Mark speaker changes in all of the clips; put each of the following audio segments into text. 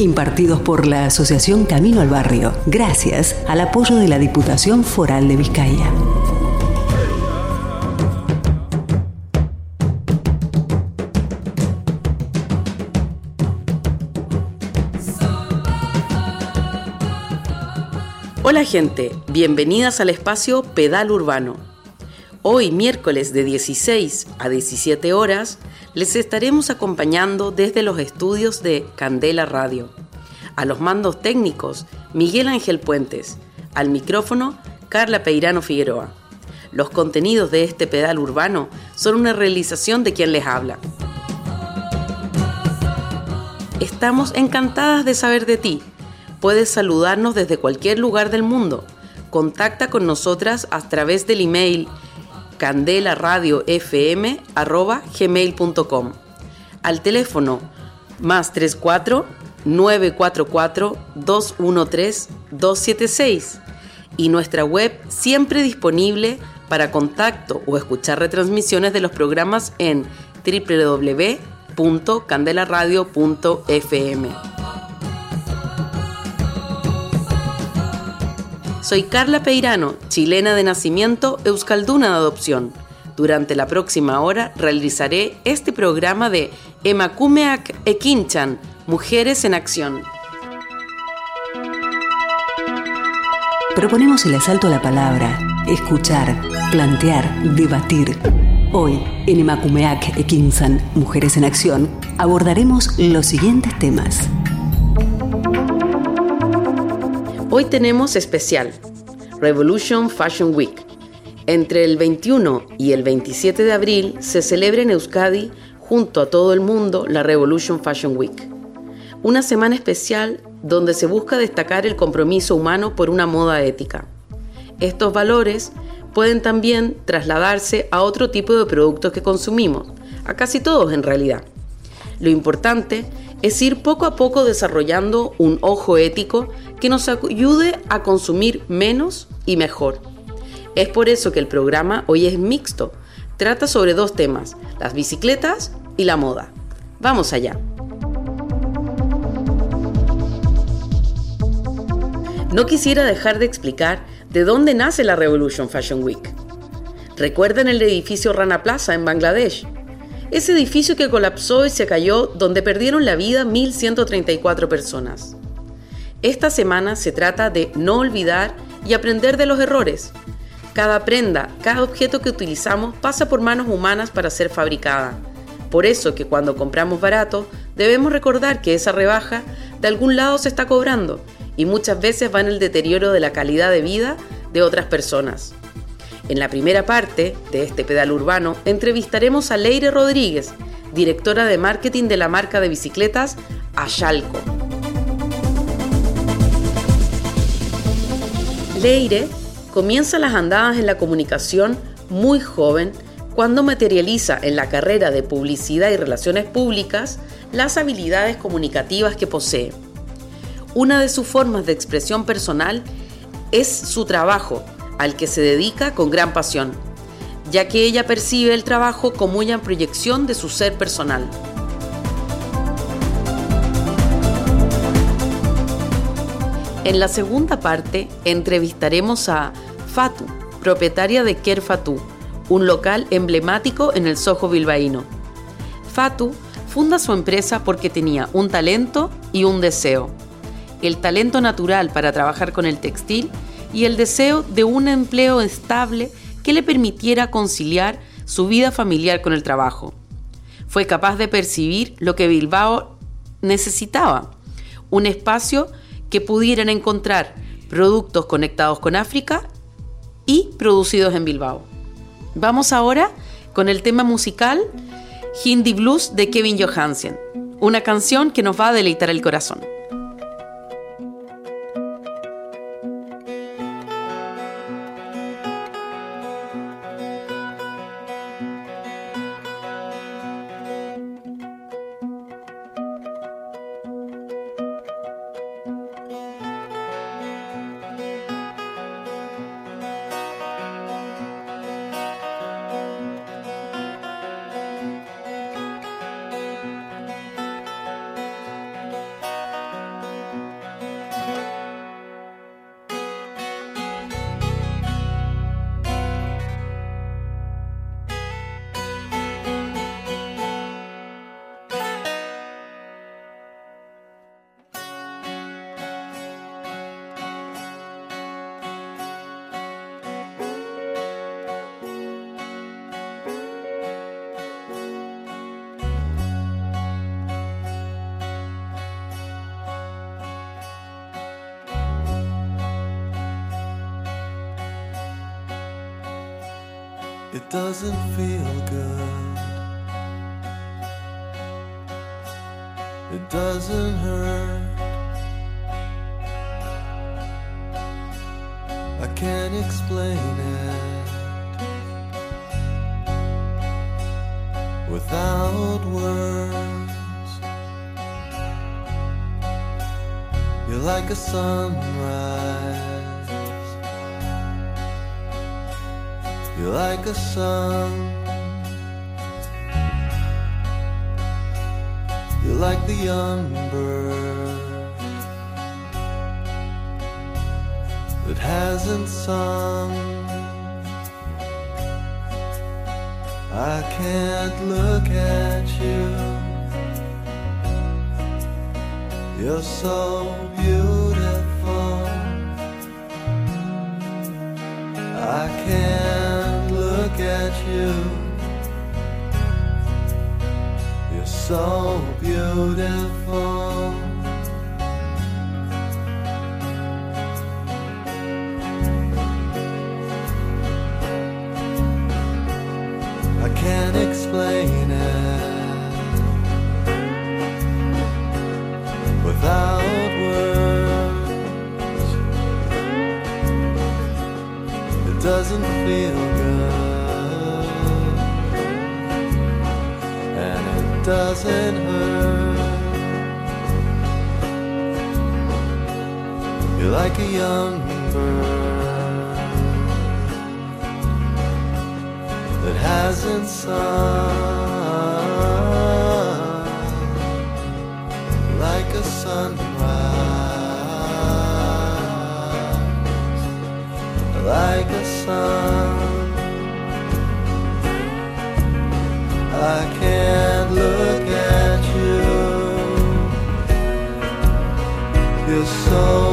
Speaker 1: Impartidos por la Asociación Camino al Barrio, gracias al apoyo de la Diputación Foral de Vizcaya.
Speaker 2: Hola gente, bienvenidas al espacio Pedal Urbano. Hoy, miércoles de 16 a 17 horas, les estaremos acompañando desde los estudios de Candela Radio. A los mandos técnicos, Miguel Ángel Puentes. Al micrófono, Carla Peirano Figueroa. Los contenidos de este pedal urbano son una realización de quien les habla. Estamos encantadas de saber de ti Puedes saludarnos desde cualquier lugar del mundo. Contacta con nosotras a través del email candelaradiofm.gmail.com al teléfono más 34 944 213 276 y nuestra web siempre disponible para contacto o escuchar retransmisiones de los programas en www.candelaradio.fm. Soy Carla Peirano, chilena de nacimiento, euskalduna de adopción. Durante la próxima hora realizaré este programa de Emakumeak Ekinchan, Mujeres en Acción.
Speaker 1: Proponemos el asalto a la palabra, escuchar, plantear, debatir. Hoy, en Emakumeak Ekinchan, Mujeres en Acción, abordaremos los siguientes temas.
Speaker 2: Hoy tenemos especial Revolution Fashion Week. Entre el 21 y el 27 de abril se celebra en Euskadi, junto a todo el mundo, la Revolution Fashion Week. Una semana especial donde se busca destacar el compromiso humano por una moda ética. Estos valores pueden también trasladarse a otro tipo de productos que consumimos, a casi todos en realidad. Lo importante es ir poco a poco desarrollando un ojo ético que nos ayude a consumir menos y mejor. Es por eso que el programa hoy es mixto. Trata sobre dos temas, las bicicletas y la moda. Vamos allá. No quisiera dejar de explicar de dónde nace la Revolution Fashion Week. ¿Recuerdan el edificio Rana Plaza en Bangladesh? Ese edificio que colapsó y se cayó donde perdieron la vida 1.134 personas. Esta semana se trata de no olvidar y aprender de los errores. Cada prenda, cada objeto que utilizamos pasa por manos humanas para ser fabricada. Por eso que cuando compramos barato, debemos recordar que esa rebaja de algún lado se está cobrando y muchas veces va en el deterioro de la calidad de vida de otras personas. En la primera parte de este pedal urbano entrevistaremos a Leire Rodríguez, directora de marketing de la marca de bicicletas Ayalco. Leire comienza las andadas en la comunicación muy joven cuando materializa en la carrera de publicidad y relaciones públicas las habilidades comunicativas que posee. Una de sus formas de expresión personal es su trabajo, al que se dedica con gran pasión, ya que ella percibe el trabajo como una proyección de su ser personal. En la segunda parte entrevistaremos a Fatu, propietaria de Ker Fatu, un local emblemático en el Soho bilbaíno. Fatu funda su empresa porque tenía un talento y un deseo. El talento natural para trabajar con el textil y el deseo de un empleo estable que le permitiera conciliar su vida familiar con el trabajo. Fue capaz de percibir lo que Bilbao necesitaba, un espacio que pudieran encontrar productos conectados con África y producidos en Bilbao. Vamos ahora con el tema musical Hindi Blues de Kevin Johansen, una canción que nos va a deleitar el corazón.
Speaker 3: Doesn't feel good. It doesn't hurt. I can't explain it without words. You're like a sunrise. Like a sun. You're like the young bird that hasn't sung. I can't look at you. You're so beautiful. I can't you. You're so beautiful. I can't explain it without words. It doesn't feel doesn't hurt. You're like a young bird that hasn't sung like a sunrise, like a sun. I your soul.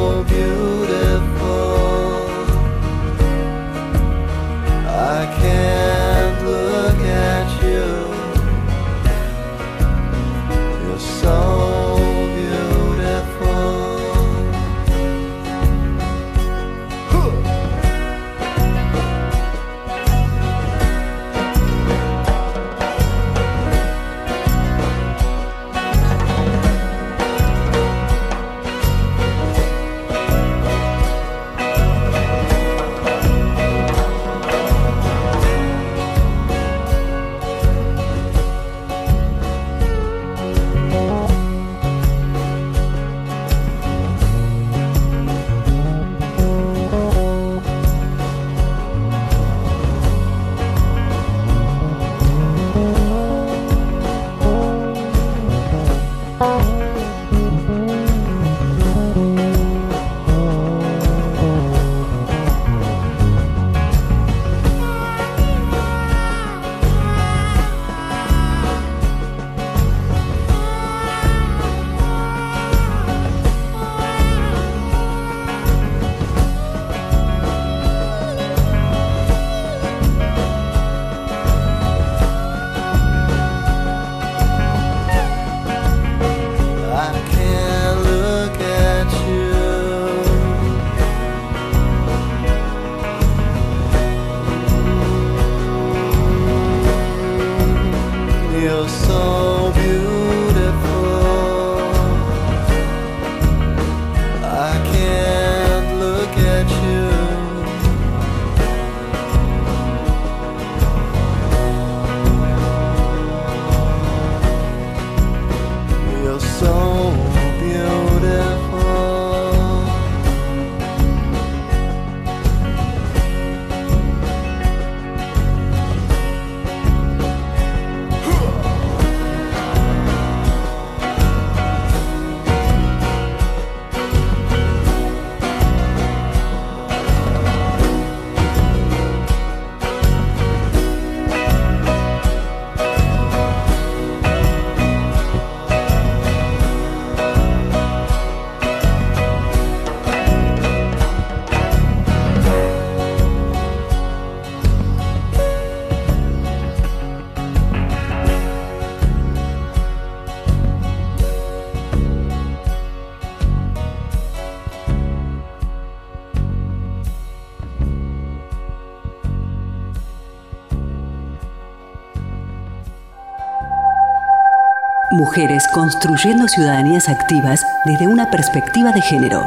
Speaker 1: Mujeres construyendo ciudadanías activas desde una perspectiva de género.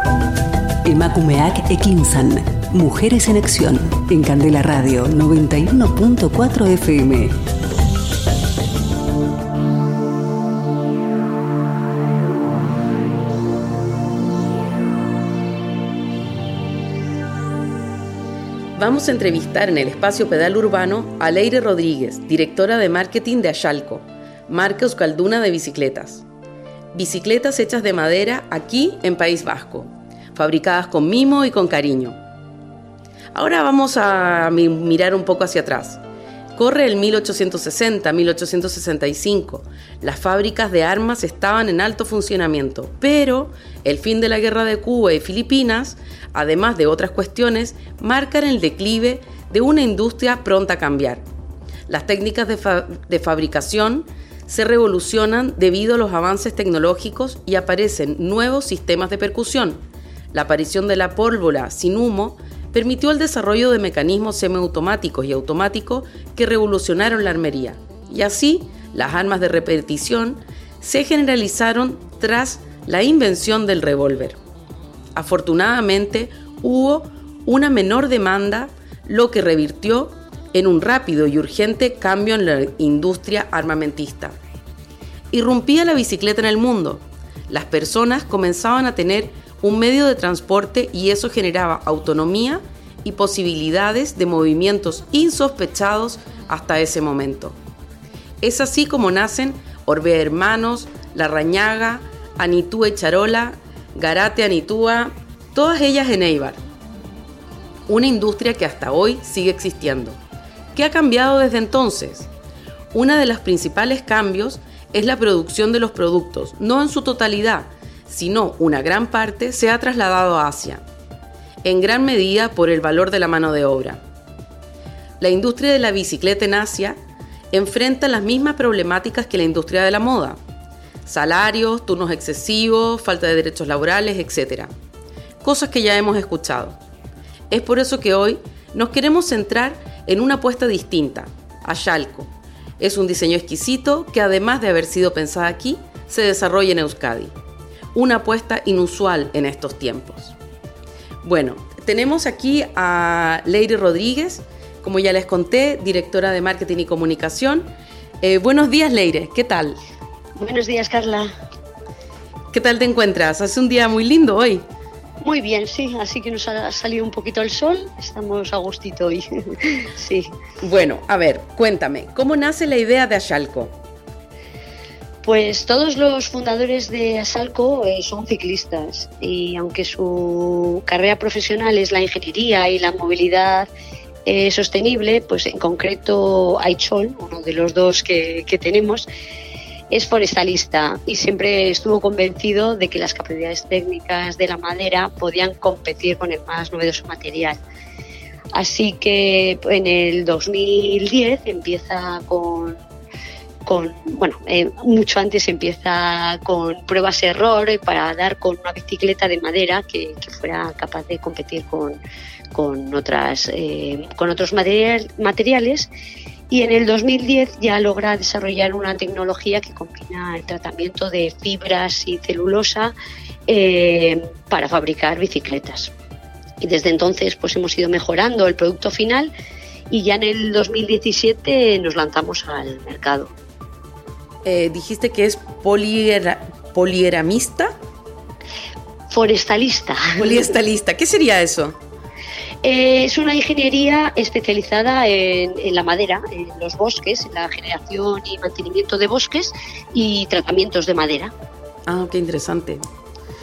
Speaker 1: Emakumeak Ekinsan. Mujeres en Acción. En Candela Radio 91.4 FM.
Speaker 2: Vamos a entrevistar en el espacio pedal urbano a Leire Rodríguez, directora de marketing de Ayalco, marca Euskalduna de bicicletas. Bicicletas hechas de madera aquí en País Vasco, fabricadas con mimo y con cariño. Ahora vamos a mirar un poco hacia atrás. Corre el 1860-1865. Las fábricas de armas estaban en alto funcionamiento, pero el fin de la guerra de Cuba y Filipinas, además de otras cuestiones, marcan el declive de una industria pronta a cambiar. Las técnicas de, de fabricación se revolucionan debido a los avances tecnológicos y aparecen nuevos sistemas de percusión. La aparición de la pólvora sin humo permitió el desarrollo de mecanismos semiautomáticos y automáticos que revolucionaron la armería. Y así, las armas de repetición se generalizaron tras la invención del revólver. Afortunadamente, hubo una menor demanda, lo que revirtió en un rápido y urgente cambio en la industria armamentista. Irrumpía la bicicleta en el mundo. Las personas comenzaban a tener un medio de transporte y eso generaba autonomía y posibilidades de movimientos insospechados hasta ese momento. Es así como nacen Orbea Hermanos, La Rañaga, Anitúa y Charola, Garate Anitúa, todas ellas en Eibar. Una industria que hasta hoy sigue existiendo. ¿Qué ha cambiado desde entonces? Uno de los principales cambios es la producción de los productos, no en su totalidad, sino una gran parte se ha trasladado a Asia, en gran medida por el valor de la mano de obra. La industria de la bicicleta en Asia enfrenta las mismas problemáticas que la industria de la moda. Salarios, turnos excesivos, falta de derechos laborales, etc. Cosas que ya hemos escuchado. Es por eso que hoy nos queremos centrar en una apuesta distinta, a Yalco. Es un diseño exquisito que además de haber sido pensada aquí, se desarrolla en Euskadi una apuesta inusual en estos tiempos. Bueno, tenemos aquí a Leire Rodríguez, como ya les conté, directora de marketing y comunicación. Eh, buenos días, Leire, ¿qué tal?
Speaker 4: Buenos días, Carla.
Speaker 2: ¿Qué tal te encuentras? Hace un día muy lindo hoy.
Speaker 4: Muy bien, sí, así que nos ha salido un poquito el sol, estamos a gustito hoy. sí.
Speaker 2: Bueno, a ver, cuéntame, ¿cómo nace la idea de Ayalco?
Speaker 4: Pues todos los fundadores de Asalco eh, son ciclistas y aunque su carrera profesional es la ingeniería y la movilidad eh, sostenible, pues en concreto Aichol, uno de los dos que, tenemos, es forestalista y siempre estuvo convencido de que las capacidades técnicas de la madera podían competir con el más novedoso material. Así que en el 2010 empieza con con, bueno, eh, mucho antes empieza con pruebas-error para dar con una bicicleta de madera que, fuera capaz de competir con, con, otras, eh, con otros materiales y en el 2010 ya logra desarrollar una tecnología que combina el tratamiento de fibras y celulosa eh, para fabricar bicicletas. Y desde entonces pues hemos ido mejorando el producto final y ya en el 2017 nos lanzamos al mercado.
Speaker 2: Eh, dijiste que es polieramista.
Speaker 4: Forestalista.
Speaker 2: Forestalista. ¿Qué sería eso?
Speaker 4: Eh, es una ingeniería especializada en, la madera, en los bosques, en la generación y mantenimiento de bosques y tratamientos de madera.
Speaker 2: Ah, qué interesante.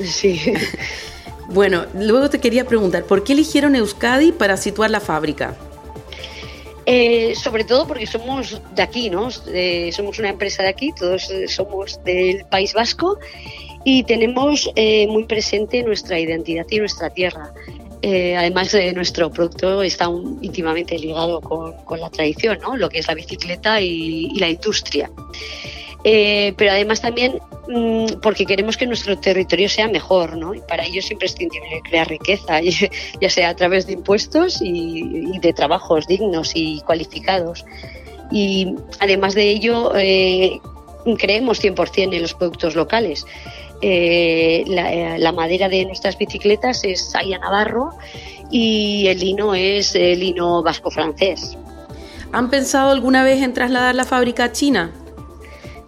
Speaker 4: Sí.
Speaker 2: bueno, luego te quería preguntar, ¿por qué eligieron Euskadi para situar la fábrica?
Speaker 4: Eh, sobre todo porque somos de aquí, ¿no? Eh, somos una empresa de aquí, todos somos del País Vasco y tenemos muy presente nuestra identidad y nuestra tierra. Además de nuestro producto está íntimamente ligado con, la tradición, ¿no? lo que es la bicicleta y la industria. Eh, pero además también mm, porque queremos que nuestro territorio sea mejor, ¿no? Y para ello es imprescindible crear riqueza, ya sea a través de impuestos y, de trabajos dignos y cualificados. Y además de ello, eh, creemos 100% en los productos locales. Eh, la, madera de nuestras bicicletas es Saya Navarro y el lino es el lino vasco-francés.
Speaker 2: ¿Han pensado alguna vez en trasladar la fábrica a China?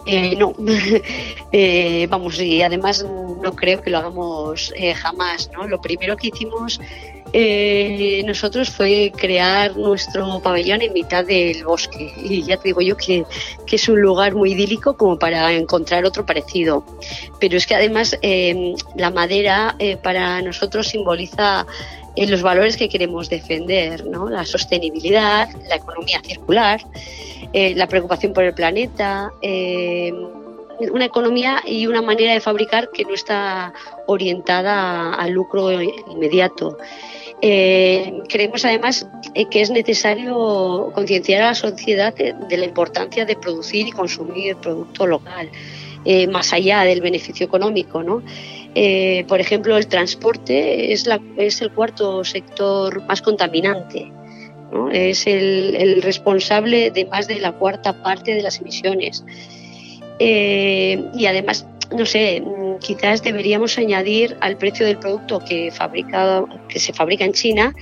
Speaker 4: Eh, no, eh, vamos, y además no creo que lo hagamos eh, jamás. ¿no? Lo primero que hicimos nosotros fue crear nuestro pabellón en mitad del bosque. Y ya te digo yo que, que es un lugar muy idílico como para encontrar otro parecido. Pero es que además la madera para nosotros simboliza los valores que queremos defender, ¿no? la sostenibilidad, la economía circular. Eh, la preocupación por el planeta, eh, una economía y una manera de fabricar que no está orientada al lucro inmediato. Eh, creemos además que es necesario concienciar a la sociedad de, la importancia de producir y consumir producto local, más allá del beneficio económico. por ejemplo, el transporte es, el cuarto sector más contaminante es el, responsable de más de la cuarta parte de las emisiones. Eh, y además, no sé, quizás deberíamos añadir al precio del producto que, fabrica, que se fabrica en China,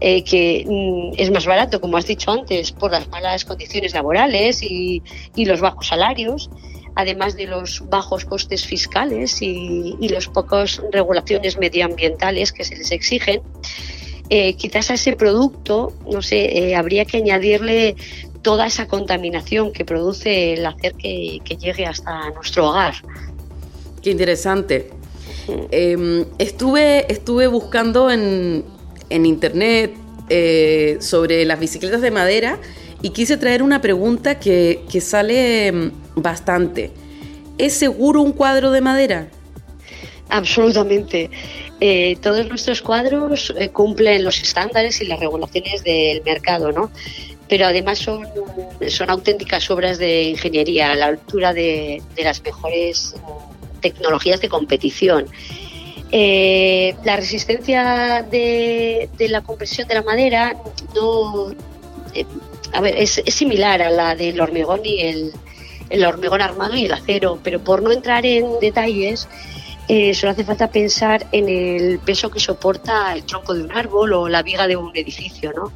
Speaker 4: eh, que mm, es más barato, como has dicho antes, por las malas condiciones laborales y, los bajos salarios, además de los bajos costes fiscales y, y las pocas regulaciones medioambientales que se les exigen. Eh, quizás a ese producto, no sé, eh, habría que añadirle toda esa contaminación que produce el hacer que, llegue hasta nuestro hogar.
Speaker 2: Qué interesante. Em, estuve, estuve buscando en, internet eh, sobre las bicicletas de madera y quise traer una pregunta que, que sale em, bastante. ¿Es seguro un cuadro de madera?
Speaker 4: Absolutamente. Eh, todos nuestros cuadros eh, cumplen los estándares y las regulaciones del mercado, ¿no? Pero además son, son auténticas obras de ingeniería a la altura de, las mejores tecnologías de competición. Eh, la resistencia de, la compresión de la madera no, es, similar a la del hormigón y el, hormigón armado y el acero, pero por no entrar en detalles, eh, solo hace falta pensar en el peso que soporta el tronco de un árbol o la viga de un edificio, ¿no?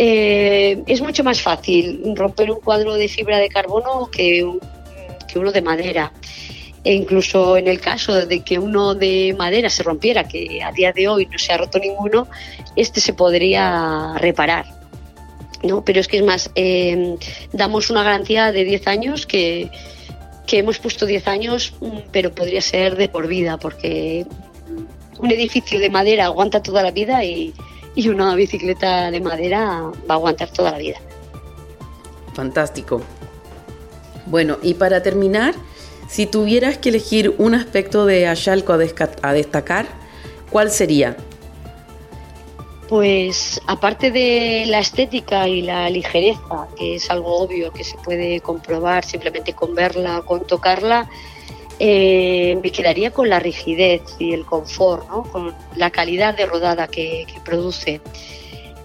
Speaker 4: Eh, es mucho más fácil romper un cuadro de fibra de carbono que, uno de madera. E incluso en el caso de que uno de madera se rompiera, que a día de hoy no se ha roto ninguno, este se podría reparar. ¿no? Pero es que es más, eh, damos una garantía de 10 años que, que hemos puesto 10 años, mm, pero podría ser de por vida, porque un edificio de madera aguanta toda la vida y, una bicicleta de madera va a aguantar toda la vida.
Speaker 2: Fantástico. Bueno, y para terminar, si tuvieras que elegir un aspecto de Ayalco a destacar, ¿cuál sería?
Speaker 4: Pues aparte de la estética y la ligereza, que es algo obvio que se puede comprobar simplemente con verla, con tocarla, eh, me quedaría con la rigidez y el confort, ¿no? con la calidad de rodada que produce.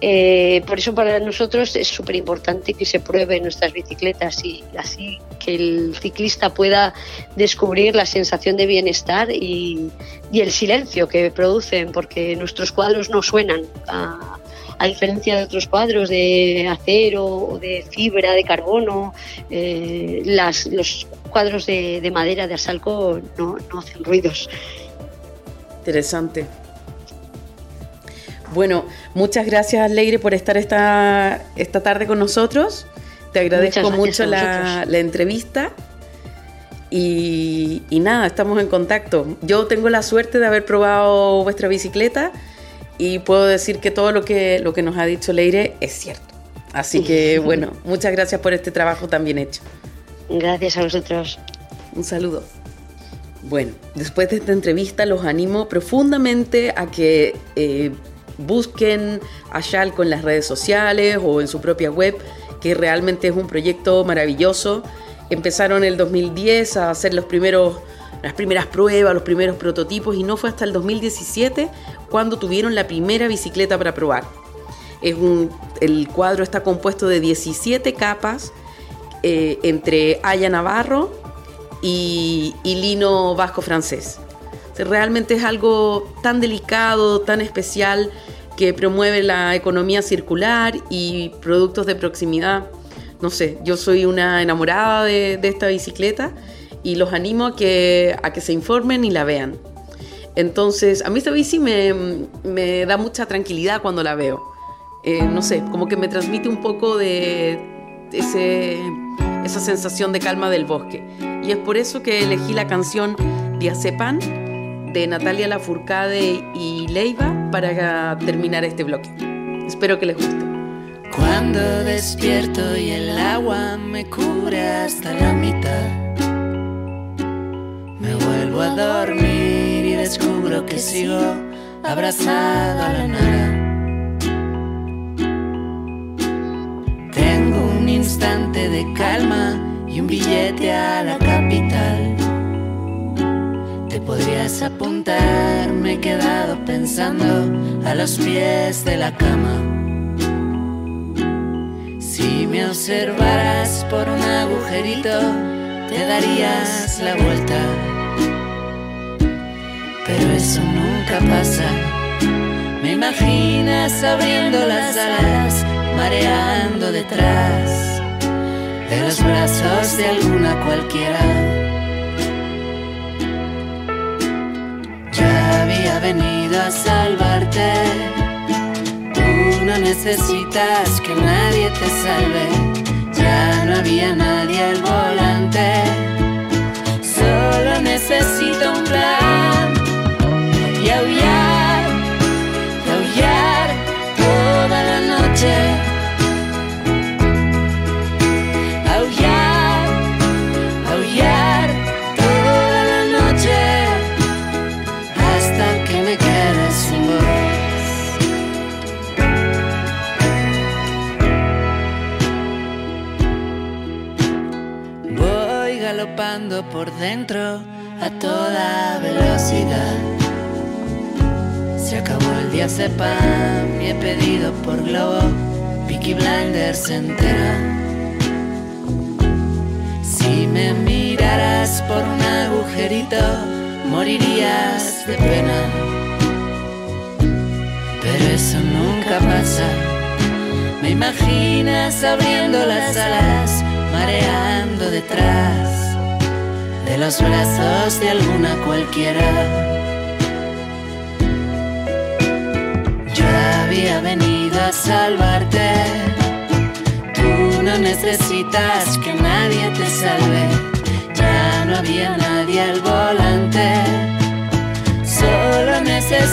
Speaker 4: Eh, por eso para nosotros es súper importante que se prueben nuestras bicicletas y así que el ciclista pueda descubrir la sensación de bienestar y, el silencio que producen, porque nuestros cuadros no suenan. A, diferencia de otros cuadros de acero o de fibra, de carbono, eh, los cuadros de, madera, de asalco, no hacen ruidos.
Speaker 2: Interesante. Bueno, muchas gracias Leire por estar esta, esta tarde con nosotros. Te agradezco mucho la, entrevista. Y, nada, estamos en contacto. Yo tengo la suerte de haber probado vuestra bicicleta y puedo decir que todo lo que, lo que nos ha dicho Leire es cierto. Así que bueno, muchas gracias por este trabajo tan bien hecho.
Speaker 4: Gracias a vosotros.
Speaker 2: Un saludo. Bueno, después de esta entrevista los animo profundamente a que eh, busquen a Shalco en las redes sociales o en su propia web, que realmente es un proyecto maravilloso. Empezaron en el 2010 a hacer los primeros, las primeras pruebas, los primeros prototipos y no fue hasta el 2017 cuando tuvieron la primera bicicleta para probar. El cuadro está compuesto de 17 capas eh, entre Aya Navarro, y, lino vasco francés. Realmente es algo tan delicado, tan especial, que promueve la economía circular y productos de proximidad. No sé, yo soy una enamorada de, esta bicicleta y los animo a que, a que se informen y la vean. Entonces, a mí esta bici me, da mucha tranquilidad cuando la veo. Eh, no sé, como que me transmite un poco de ese, esa sensación de calma del bosque. Y es por eso que elegí la canción Diazepan de Natalia Lafourcade y Leiva para terminar este bloque. Espero que les guste.
Speaker 5: Cuando despierto y el agua me cubre hasta la mitad, me vuelvo a dormir y descubro que sigo abrazado a la nada. Tengo un instante de calma y un billete a la capital. Podrías apuntar, me he quedado pensando a los pies de la cama. Si me observaras por un agujerito, te darías la vuelta. Pero eso nunca pasa. Me imaginas abriendo las alas, mareando detrás de los brazos de alguna cualquiera. Había venido a salvarte. Tú no necesitas que nadie te salve. Ya no había nadie al volante. Dentro a toda velocidad. Se acabó el día sepan y he pedido por globo Vicky Blinders entera. Si me miraras por un agujerito, morirías de pena. Pero eso nunca pasa. Me imaginas abriendo las alas, mareando detrás de los brazos de alguna cualquiera. Yo había venido a salvarte. Tú no necesitas que nadie te salve. Ya no había nadie al volante. Solo necesito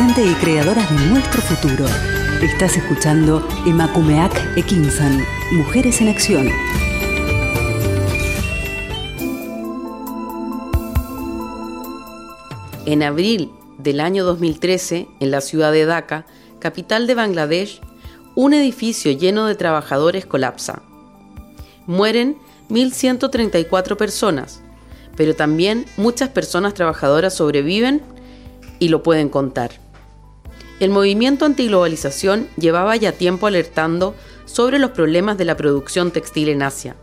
Speaker 5: y
Speaker 1: creadoras de nuestro futuro. Estás escuchando Emakumeak Ekinsan, Mujeres en Acción.
Speaker 2: En abril del año 2013, en la ciudad de Dhaka, capital de Bangladesh, un edificio lleno de trabajadores colapsa. Mueren 1.134 personas, pero también muchas personas trabajadoras sobreviven y lo pueden contar. El movimiento antiglobalización llevaba ya tiempo alertando sobre los problemas de la producción textil en Asia.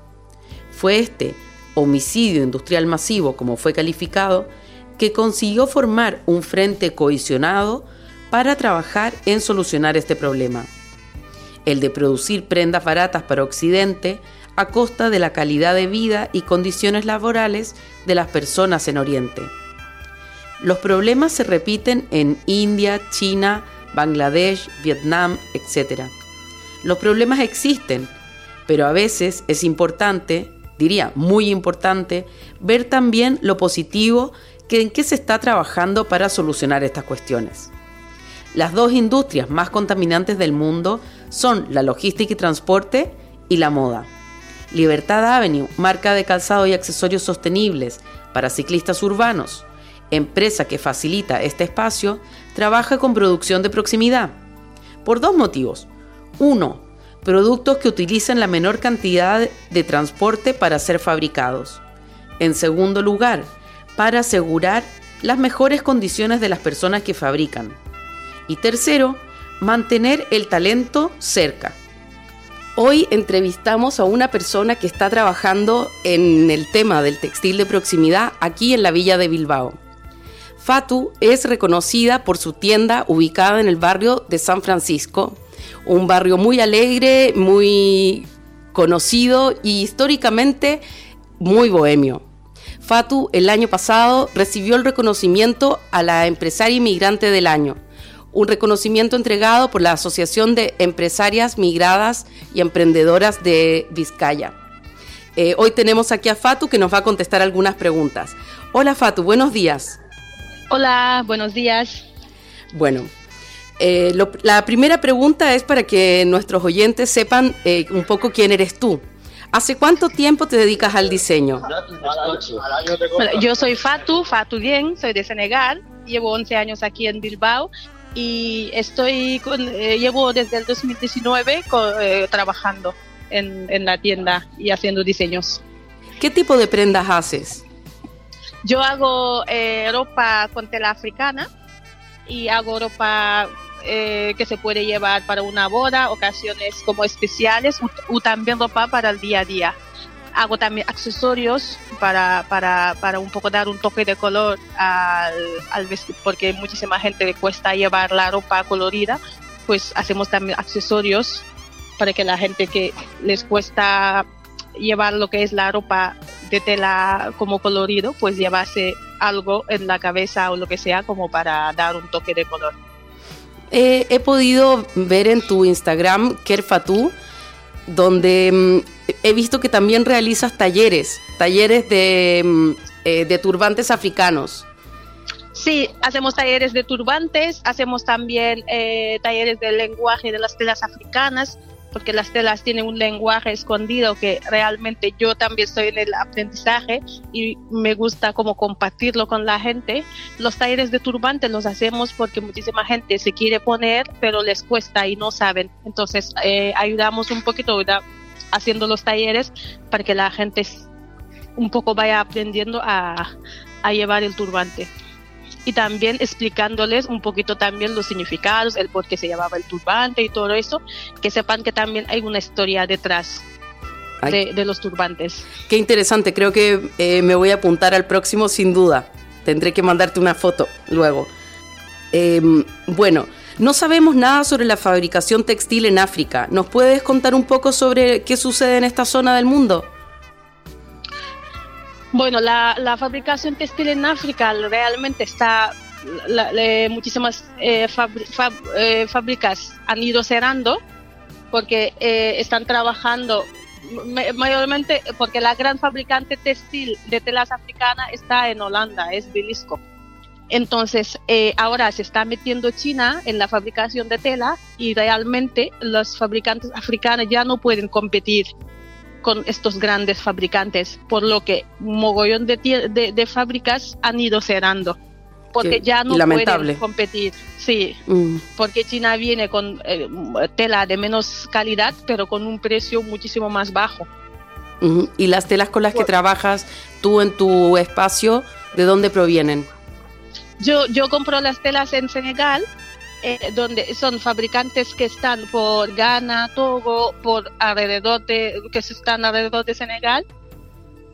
Speaker 2: Fue este homicidio industrial masivo, como fue calificado, que consiguió formar un frente cohesionado para trabajar en solucionar este problema. El de producir prendas baratas para Occidente a costa de la calidad de vida y condiciones laborales de las personas en Oriente. Los problemas se repiten en India, China, Bangladesh, Vietnam, etc. Los problemas existen, pero a veces es importante, diría muy importante, ver también lo positivo que en qué se está trabajando para solucionar estas cuestiones. Las dos industrias más contaminantes del mundo son la logística y transporte y la moda. Libertad Avenue, marca de calzado y accesorios sostenibles para ciclistas urbanos, empresa que facilita este espacio, trabaja con producción de proximidad. Por dos motivos. Uno, productos que utilizan la menor cantidad de transporte para ser fabricados. En segundo lugar, para asegurar las mejores condiciones de las personas que fabrican. Y tercero, mantener el talento cerca. Hoy entrevistamos a una persona que está trabajando en el tema del textil de proximidad aquí en la villa de Bilbao. Fatu es reconocida por su tienda ubicada en el barrio de San Francisco, un barrio muy alegre, muy conocido y históricamente muy bohemio. Fatu el año pasado recibió el reconocimiento a la empresaria inmigrante del año, un reconocimiento entregado por la Asociación de Empresarias Migradas y Emprendedoras de Vizcaya. Eh, hoy tenemos aquí a Fatu que nos va a contestar algunas preguntas. Hola Fatu, buenos días.
Speaker 6: Hola, buenos días.
Speaker 2: Bueno, eh, la primera pregunta es para que nuestros oyentes sepan eh, un poco quién eres tú. ¿Hace cuánto tiempo te dedicas al diseño?
Speaker 6: yo soy Fatu, Fatu Bien, soy de Senegal, llevo 11 años aquí en Bilbao y estoy con, eh, llevo desde el 2019 trabajando en, en la tienda y haciendo diseños.
Speaker 2: ¿Qué tipo de prendas haces?
Speaker 6: Yo hago eh, ropa con tela africana y hago ropa eh, que se puede llevar para una boda, ocasiones como especiales o, también ropa para el día a día. Hago también accesorios para, para, para un poco dar un toque de color al, al vestir, porque muchísima gente le cuesta llevar la ropa colorida, pues hacemos también accesorios para que la gente que les cuesta llevar lo que es la ropa de tela como colorido, pues llevase algo en la cabeza o lo que sea como para dar un toque de color.
Speaker 2: he podido ver en tu Instagram, Kerfatu, donde mm, he visto que también realizas talleres, talleres de, mm, eh, de turbantes africanos.
Speaker 6: Sí, hacemos talleres de turbantes, hacemos también eh, talleres de lenguaje de las telas africanas, porque las telas tienen un lenguaje escondido que realmente yo también estoy en el aprendizaje y me gusta como compartirlo con la gente. Los talleres de turbante los hacemos porque muchísima gente se quiere poner, pero les cuesta y no saben. Entonces eh, ayudamos un poquito haciendo los talleres para que la gente un poco vaya aprendiendo a, a llevar el turbante y también explicándoles un poquito también los significados, el por qué se llamaba el turbante y todo eso, que sepan que también hay una historia detrás. De, los turbantes.
Speaker 2: Qué interesante, creo que eh, me voy a apuntar al próximo sin duda. Tendré que mandarte una foto luego. Em, bueno, no sabemos nada sobre la fabricación textil en África. ¿Nos puedes contar un poco sobre qué sucede en esta zona del mundo?
Speaker 6: Bueno, la, fabricación textil en África realmente está, muchísimas eh, eh, fábricas han ido cerrando porque eh, están trabajando mayormente porque la gran fabricante textil de telas africana está en Holanda, es Bilisco. Entonces, ahora se está metiendo China en la fabricación de tela y realmente los fabricantes africanos ya no pueden competir con estos grandes fabricantes, por lo que un mogollón de, de, fábricas han ido cerrando porque ya no pueden competir. Sí, mm. porque China viene con eh, tela de menos calidad, pero con un precio muchísimo más bajo.
Speaker 2: ¿Y las telas con las que trabajas tú en tu espacio, de dónde provienen?
Speaker 6: Yo, yo compro las telas en Senegal eh, donde son fabricantes que están por Ghana, Togo, por alrededor de, que están alrededor de Senegal.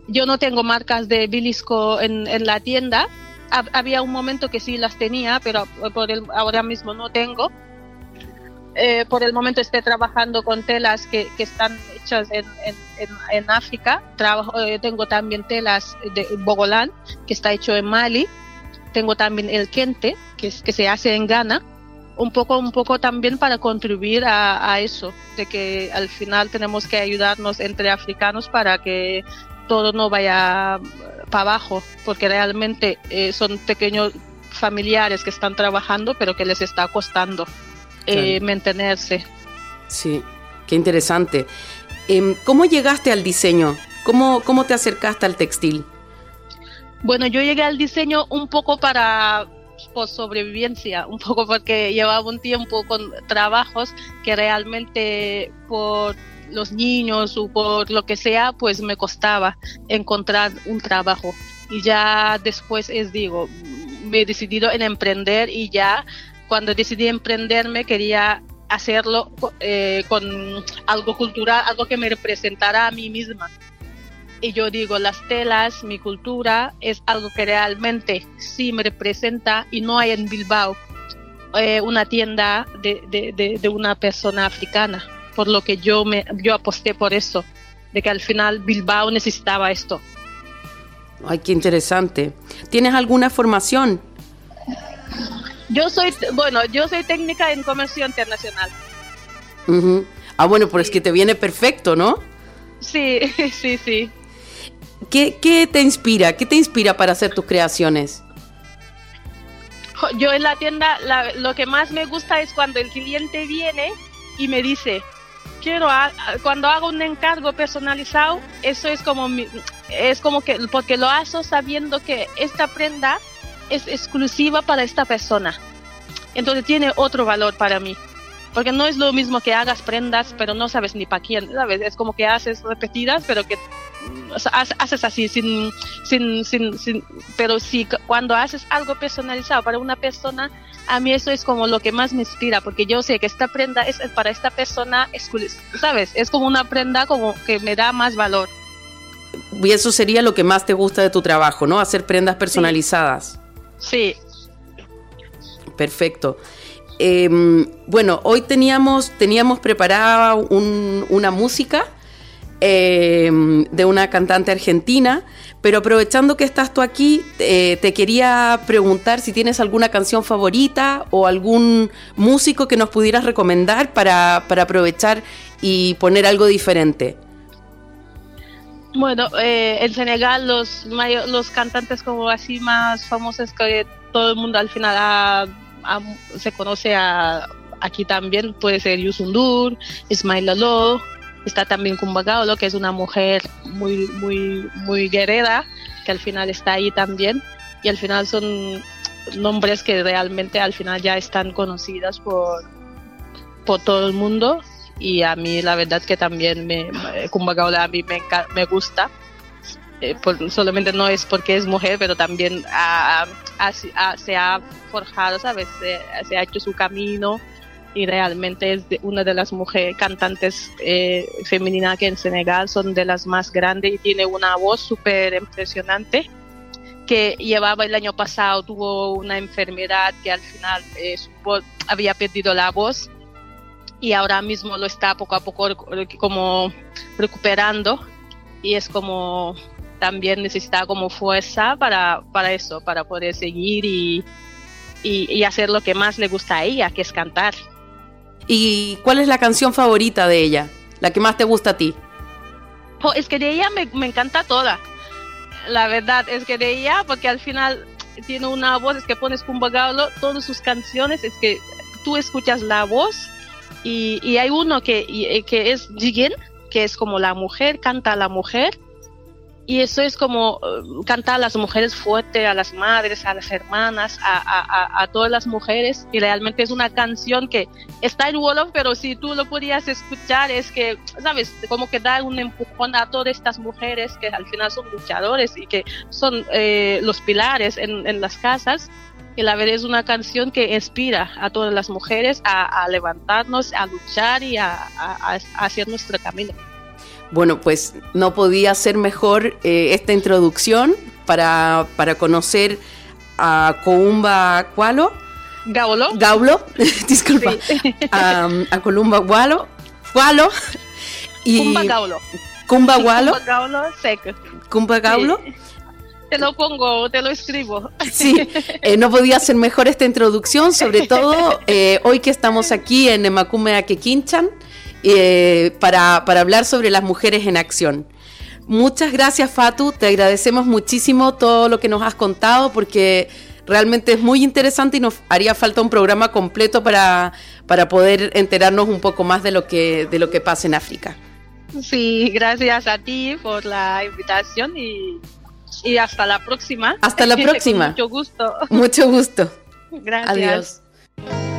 Speaker 6: Yo no tengo marcas de Bilisco en, en la tienda. había un momento que sí las tenía, pero por el, ahora mismo no tengo. Eh, por el momento estoy trabajando con telas que, que están hechas en, en, en África. Trabajo, eh, tengo también telas de Bogolán, que está hecho en Mali. Tengo también el Kente, que, es, que se hace en Ghana un poco, un poco también para contribuir a, eso, de que al final tenemos que ayudarnos entre africanos para que todo no vaya para abajo, porque realmente eh, son pequeños familiares que están trabajando, pero que les está costando eh, mantenerse.
Speaker 2: Sí, qué interesante. Em, ¿Cómo llegaste al diseño? ¿Cómo, ¿Cómo te acercaste al textil?
Speaker 6: Bueno, yo llegué al diseño un poco para por sobrevivencia, un poco porque llevaba un tiempo con trabajos que realmente por los niños o por lo que sea, pues me costaba encontrar un trabajo. Y ya después es, digo, me he decidido en emprender y ya cuando decidí emprenderme quería hacerlo eh, con algo cultural, algo que me representara a mí misma y yo digo, las telas, mi cultura, es algo que realmente sí me representa y no hay en Bilbao eh, una tienda de, de, una persona africana, por lo que yo, me, yo aposté por eso, de que al final Bilbao necesitaba esto.
Speaker 2: Ay, qué interesante. ¿Tienes alguna formación?
Speaker 6: Yo soy, bueno, yo soy técnica en comercio internacional.
Speaker 2: Ah, bueno, pues es que te viene perfecto, ¿no?
Speaker 6: Sí, sí, sí.
Speaker 2: ¿Qué, te inspira? ¿Qué te inspira para hacer tus creaciones?
Speaker 6: Yo en la tienda lo que más me gusta es cuando el cliente viene y me dice, quiero, cuando hago un encargo personalizado, eso es como, es como que, porque lo hago sabiendo que esta prenda es exclusiva para esta persona. Entonces tiene otro valor para mí. Porque no es lo mismo que hagas prendas, pero no sabes ni para quién, ¿sabes? Es como que haces repetidas, pero que haces así, sin, sin, sin, pero si cuando haces algo personalizado para una persona, a mí eso es como lo que más me inspira, porque yo sé que esta prenda es para esta persona, ¿sabes? Es como una prenda como que me da más valor.
Speaker 2: Y eso sería lo que más te gusta de tu trabajo, ¿no? Hacer prendas personalizadas.
Speaker 6: Sí.
Speaker 2: Perfecto. Em, bueno, hoy teníamos, teníamos preparada una música Em, de una cantante argentina, pero aprovechando que estás tú aquí, eh, te quería preguntar si tienes alguna canción favorita o algún músico que nos pudieras recomendar para, aprovechar y poner algo diferente.
Speaker 6: Bueno, eh, en Senegal los, los cantantes como así más famosos que todo el mundo al final se conoce a, aquí también, puede ser Yusundur, Ismail Lalo, Está también Kumba lo que es una mujer muy, muy, muy guerrera, que al final está ahí también. Y al final son nombres que realmente al final ya están conocidas por, por todo el mundo. Y a mí la verdad que también me, Kumba a mí me, me gusta. Eh, solamente no es porque es mujer, pero también se ha forjado, ¿sabes? se, ha hecho su camino y realmente es una de las mujeres cantantes eh, femeninas que en Senegal son de las más grandes y tiene una voz súper impresionante que llevaba el año pasado, tuvo una enfermedad que al final eh, había perdido la voz y ahora mismo lo está poco a poco como recuperando y es como también necesita como fuerza para, para eso, para poder seguir y, y hacer lo que más le gusta a ella, que es cantar.
Speaker 2: ¿Y cuál es la canción favorita de ella? La que más te gusta a ti.
Speaker 6: Oh, es que de ella me, encanta toda. La verdad es que de ella, porque al final tiene una voz, es que pones Kumbagalo, todas sus canciones, es que tú escuchas la voz y, hay uno que, que es Jigen, que es como la mujer, canta a la mujer y eso es como uh, cantar a las mujeres fuerte, a las madres, a las hermanas, a, todas las mujeres. Y realmente es una canción que está en Wolof, pero si tú lo podías escuchar, es que, ¿sabes? Como que da un empujón a todas estas mujeres que al final son luchadores y que son eh, los pilares en, en, las casas. Y la verdad es una canción que inspira a todas las mujeres a, levantarnos, a luchar y a hacer nuestro camino.
Speaker 2: Bueno, pues no podía ser mejor eh, esta introducción para, conocer a Coumba Cualo.
Speaker 6: Gaulo.
Speaker 2: Gaulo, disculpa. A, a Columba Gualo. Gualo.
Speaker 6: Y Cumba Gaulo.
Speaker 2: Cumba Gualo.
Speaker 6: Cumba Gaulo
Speaker 2: Cumba Gaulo.
Speaker 6: te lo pongo, te lo escribo.
Speaker 2: Sí, eh, no podía ser mejor esta introducción, sobre todo eh, hoy que estamos aquí en Emakume Akekinchan eh, para, para hablar sobre las mujeres en acción. Muchas gracias Fatu, te agradecemos muchísimo todo lo que nos has contado porque realmente es muy interesante y nos haría falta un programa completo para, para poder enterarnos un poco más de lo que, de lo que pasa en África.
Speaker 6: Sí, gracias a ti por la invitación y, y hasta la próxima.
Speaker 2: Hasta la próxima.
Speaker 6: mucho gusto.
Speaker 2: Mucho gusto.
Speaker 6: Gracias.
Speaker 2: Adiós.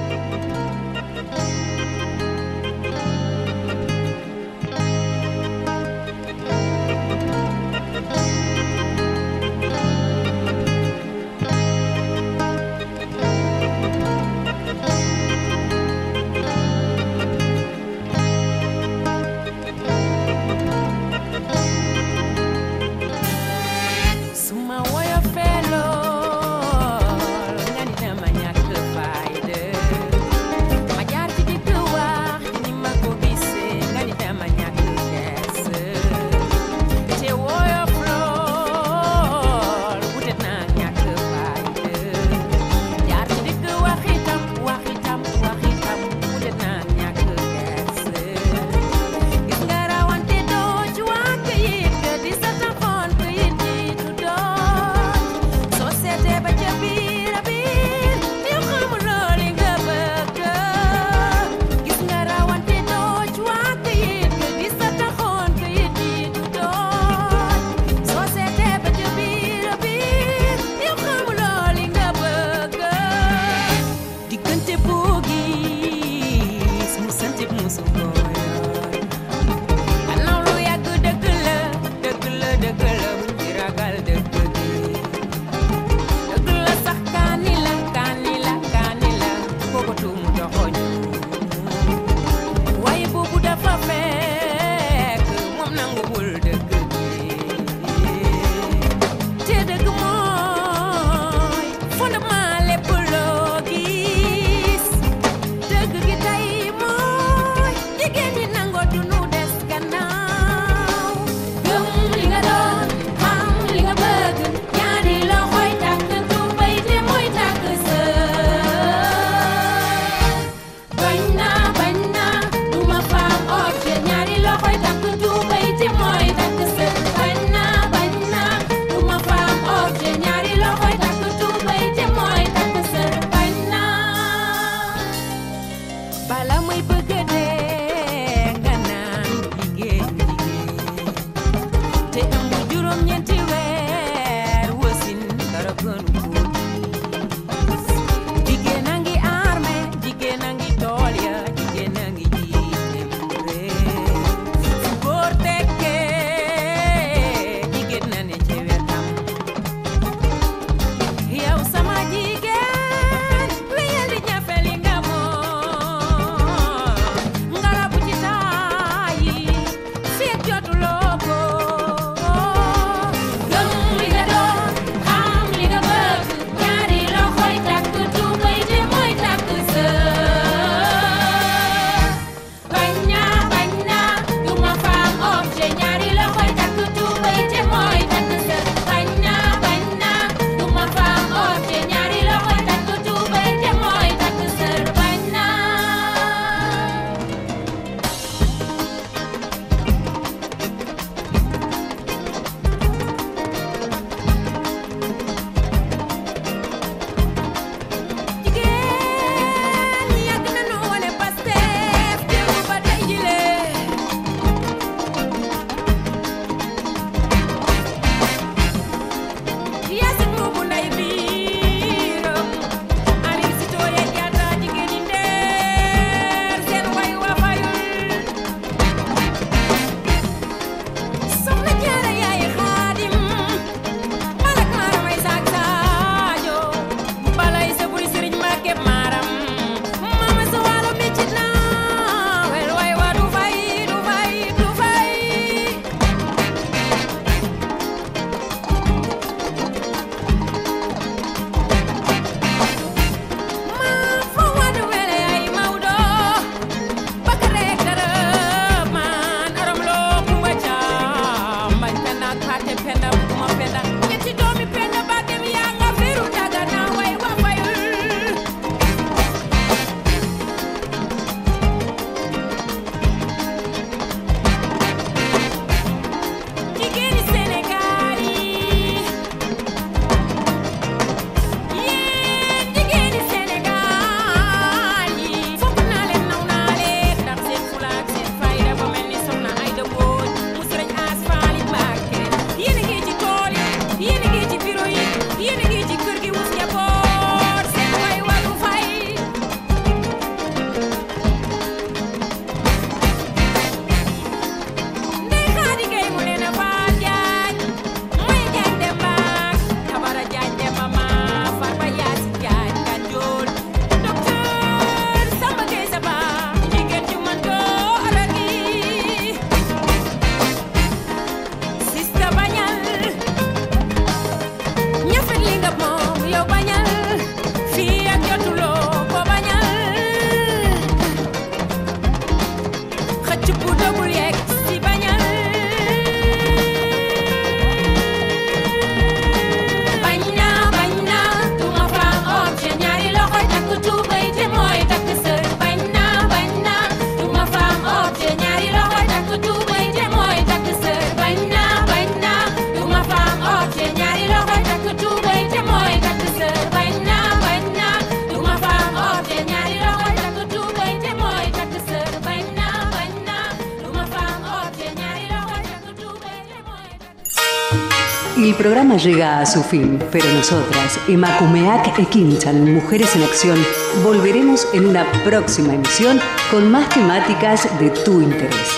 Speaker 1: Llega a su fin, pero nosotras, Emakumeak Ekinchan, Mujeres en Acción, volveremos en una próxima emisión con más temáticas de tu interés.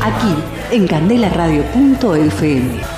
Speaker 1: Aquí, en candelaradio.fm.